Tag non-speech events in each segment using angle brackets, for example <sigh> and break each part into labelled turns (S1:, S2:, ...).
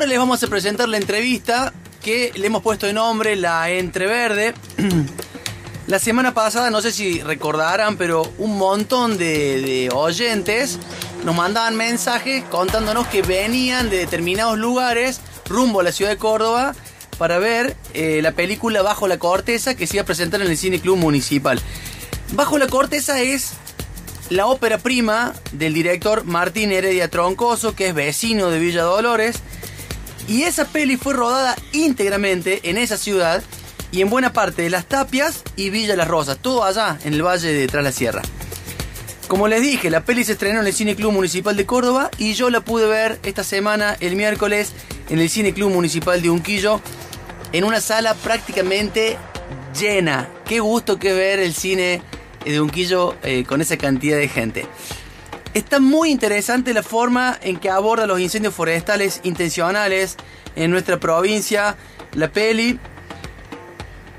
S1: Ahora les vamos a presentar la entrevista que le hemos puesto de nombre La Entreverde. <clears throat> La semana pasada, no sé si recordarán, pero un montón de, oyentes nos mandaban mensajes contándonos que venían de determinados lugares rumbo a la ciudad de Córdoba para ver eh, la película Bajo la Corteza que se iba a presentar en el Cine Club Municipal. Bajo la Corteza es la ópera prima del director Martín Heredia Troncoso, que es vecino de Villa Dolores. Y esa peli fue rodada íntegramente en esa ciudad y en buena parte de Las Tapias y Villa Las Rosas, todo allá en el valle de Tras la Sierra. Como les dije, la peli se estrenó en el Cine Club Municipal de Córdoba y yo la pude ver esta semana, el miércoles, en el Cine Club Municipal de Unquillo, en una sala prácticamente llena. Qué gusto que ver el cine de Unquillo eh, con esa cantidad de gente. Está muy interesante la forma en que aborda los incendios forestales intencionales en nuestra provincia, la peli.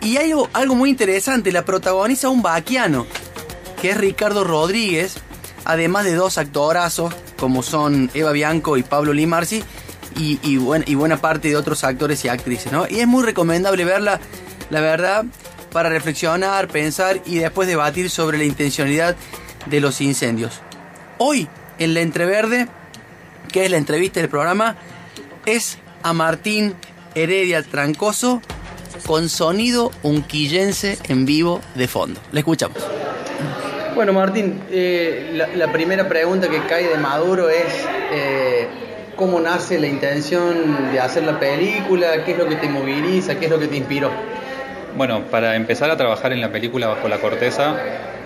S1: Y hay algo, muy interesante, la protagoniza un vaquiano, que es Ricardo Rodríguez, además de dos actorazos como son Eva Bianco y Pablo Limarci, y, y, y buena parte de otros actores y actrices. Y es muy recomendable verla, la verdad, para reflexionar, pensar y después debatir sobre la intencionalidad de los incendios. Hoy, en la Entreverde, que es la entrevista del programa, es a Martín Heredia Trancoso con sonido unquillense en vivo de fondo. Le escuchamos. Bueno, Martín, eh, la, la, primera pregunta que cae de Maduro es eh, cómo nace la intención de hacer la película, qué es lo que te moviliza, qué es lo que te inspiró.
S2: Bueno, para empezar a trabajar en la película Bajo la Corteza,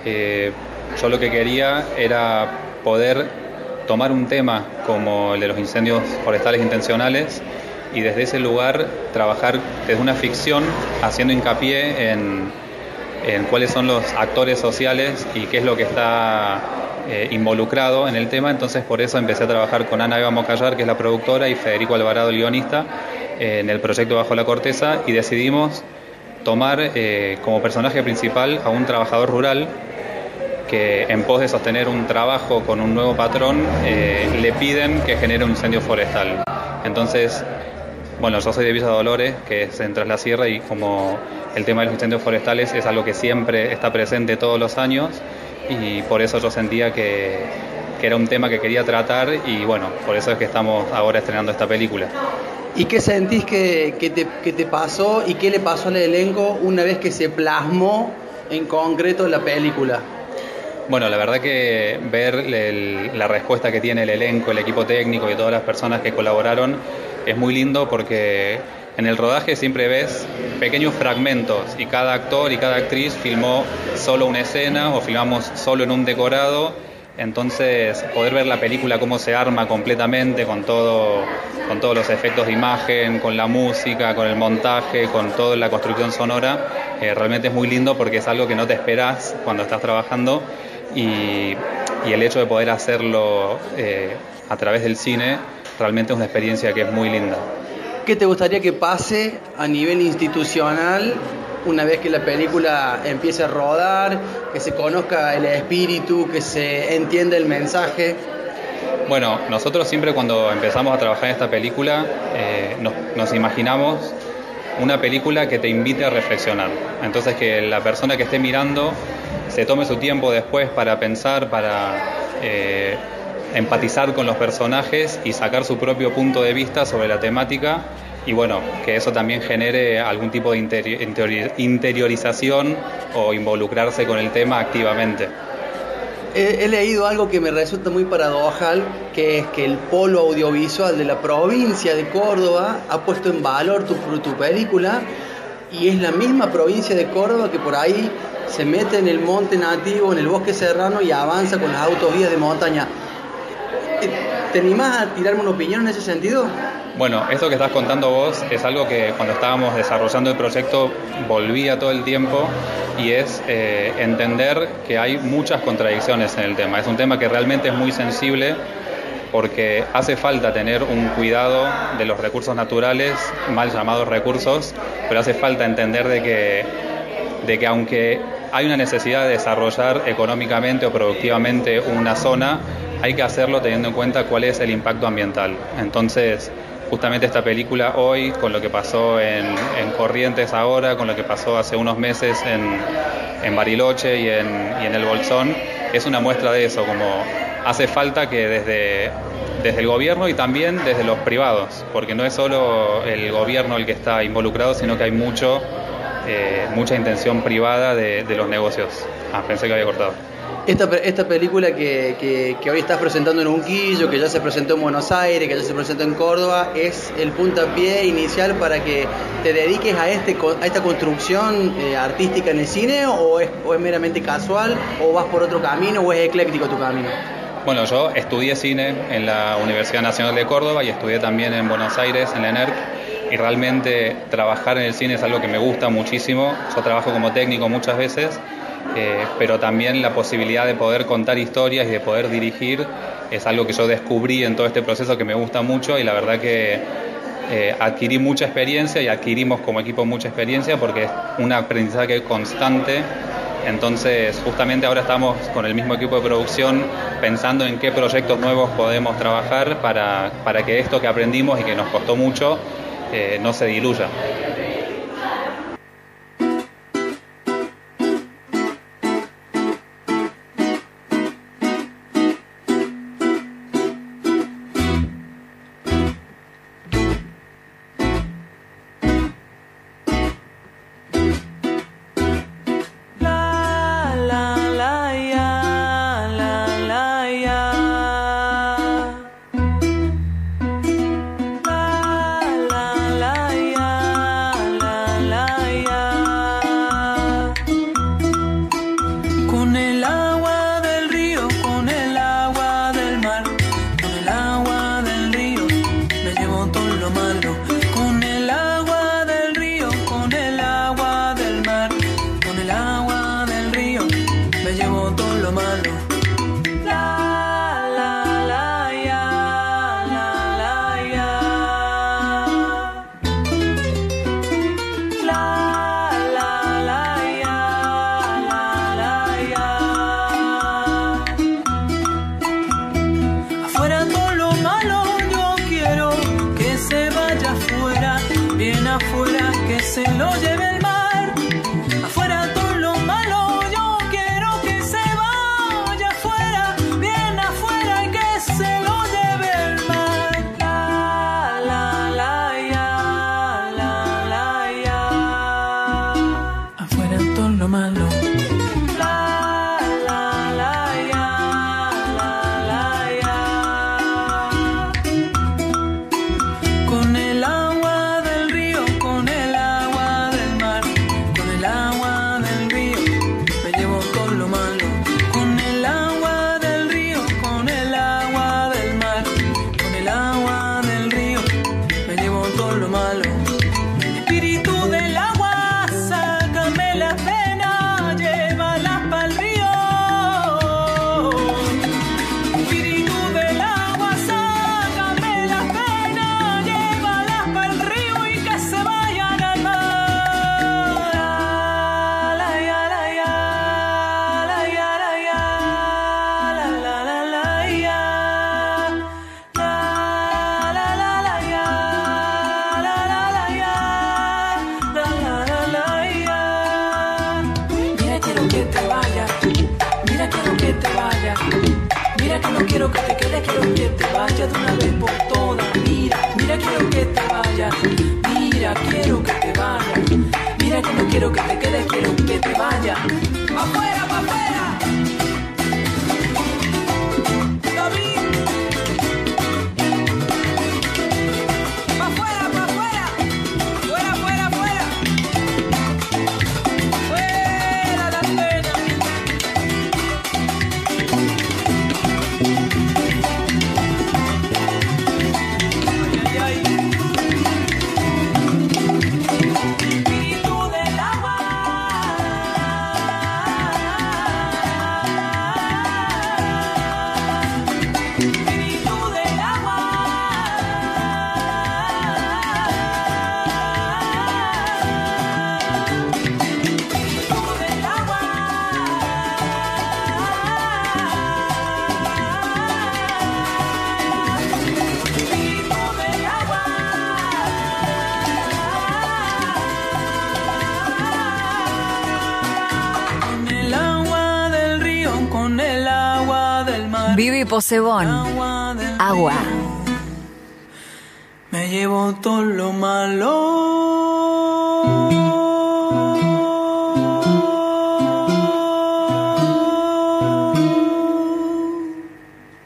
S2: eh, yo lo que quería era poder tomar un tema como el de los incendios forestales intencionales y desde ese lugar trabajar desde una ficción haciendo hincapié en, en cuáles son los actores sociales y qué es lo que está eh, involucrado en el tema, entonces por eso empecé a trabajar con Ana Eva Mocallar, que es la productora, y Federico Alvarado, el guionista, eh, en el proyecto Bajo la Corteza, y decidimos tomar eh, como personaje principal a un trabajador rural que en pos de sostener un trabajo con un nuevo patrón eh, le piden que genere un incendio forestal. Entonces, bueno, yo soy de Villa Dolores, que es en Tras la Sierra, y como el tema de los incendios forestales es algo que siempre está presente todos los años, y por eso yo sentía que, que era un tema que quería tratar, y bueno, por eso es que estamos ahora estrenando esta película.
S1: ¿Y qué sentís que, que, te, que, te, pasó y qué le pasó al elenco una vez que se plasmó en concreto la película?
S2: Bueno, la verdad que ver la respuesta que tiene el elenco, el equipo técnico y todas las personas que colaboraron es muy lindo porque en el rodaje siempre ves pequeños fragmentos y cada actor y cada actriz filmó solo una escena o filmamos solo en un decorado. Entonces, poder ver la película cómo se arma completamente con todo, con todos los efectos de imagen, con la música, con el montaje, con toda la construcción sonora, eh, realmente es muy lindo porque es algo que no te esperas cuando estás trabajando y, y el hecho de poder hacerlo eh, a través del cine realmente es una experiencia que es muy linda.
S1: ¿Qué te gustaría que pase a nivel institucional una vez que la película empiece a rodar, que se conozca el espíritu, que se entienda el mensaje?
S2: Bueno, nosotros siempre cuando empezamos a trabajar en esta película eh, nos, nos, imaginamos una película que te invite a reflexionar. Entonces que la persona que esté mirando se tome su tiempo después para pensar, para eh, empatizar con los personajes y sacar su propio punto de vista sobre la temática y bueno, que eso también genere algún tipo de interior, interiorización o involucrarse con el tema activamente.
S1: He, leído algo que me resulta muy paradojal, que es que el polo audiovisual de la provincia de Córdoba ha puesto en valor tu, tu película y es la misma provincia de Córdoba que por ahí se mete en el monte nativo, en el bosque serrano y avanza con las autovías de montaña. ¿Te animás a tirarme una opinión en ese sentido?
S2: Bueno, esto que estás contando vos es algo que cuando estábamos desarrollando el proyecto volvía todo el tiempo y es eh, entender que hay muchas contradicciones en el tema. Es un tema que realmente es muy sensible porque hace falta tener un cuidado de los recursos naturales, mal llamados recursos, pero hace falta entender de que, de que aunque hay una necesidad de desarrollar económicamente o productivamente una zona, hay que hacerlo teniendo en cuenta cuál es el impacto ambiental. Entonces, justamente esta película hoy, con lo que pasó en, Corrientes ahora, con lo que pasó hace unos meses en, Bariloche y en, el Bolsón, es una muestra de eso, como hace falta que desde, desde el gobierno y también desde los privados, porque no es solo el gobierno el que está involucrado, sino que hay mucho, eh, mucha intención privada de, de los negocios. Ah, pensé que había cortado.
S1: Esta, esta película que, hoy estás presentando en Unquillo, que ya se presentó en Buenos Aires, que ya se presentó en Córdoba, ¿es el puntapié inicial para que te dediques a, este, a esta construcción eh, artística en el cine o es, o es meramente casual o vas por otro camino o es ecléctico tu camino?
S2: Bueno, yo estudié cine en la Universidad Nacional de Córdoba y estudié también en Buenos Aires, en la ENERC, y realmente trabajar en el cine es algo que me gusta muchísimo. Yo trabajo como técnico muchas veces eh, pero también la posibilidad de poder contar historias y de poder dirigir es algo que yo descubrí en todo este proceso que me gusta mucho y la verdad que eh, adquirí mucha experiencia y adquirimos como equipo mucha experiencia porque es un aprendizaje constante. Entonces, justamente ahora estamos con el mismo equipo de producción pensando en qué proyectos nuevos podemos trabajar para, para que esto que aprendimos y que nos costó mucho no se diluya.
S3: afuera que se lo lleve el mar. Afuera todo lo malo, yo quiero que se vaya afuera, bien afuera y que se lo lleve el mar. La la la ya, la la ya. Afuera todo lo malo. Mira, quiero que te vayas de una vez por todas. Mira, mira, quiero que te vayas. Mira, quiero que te vayas. Mira que no quiero que te quedes, quiero que te vayas. Afuera, afuera! Vivi
S4: Posebón.
S3: Agua. Me llevo todo lo malo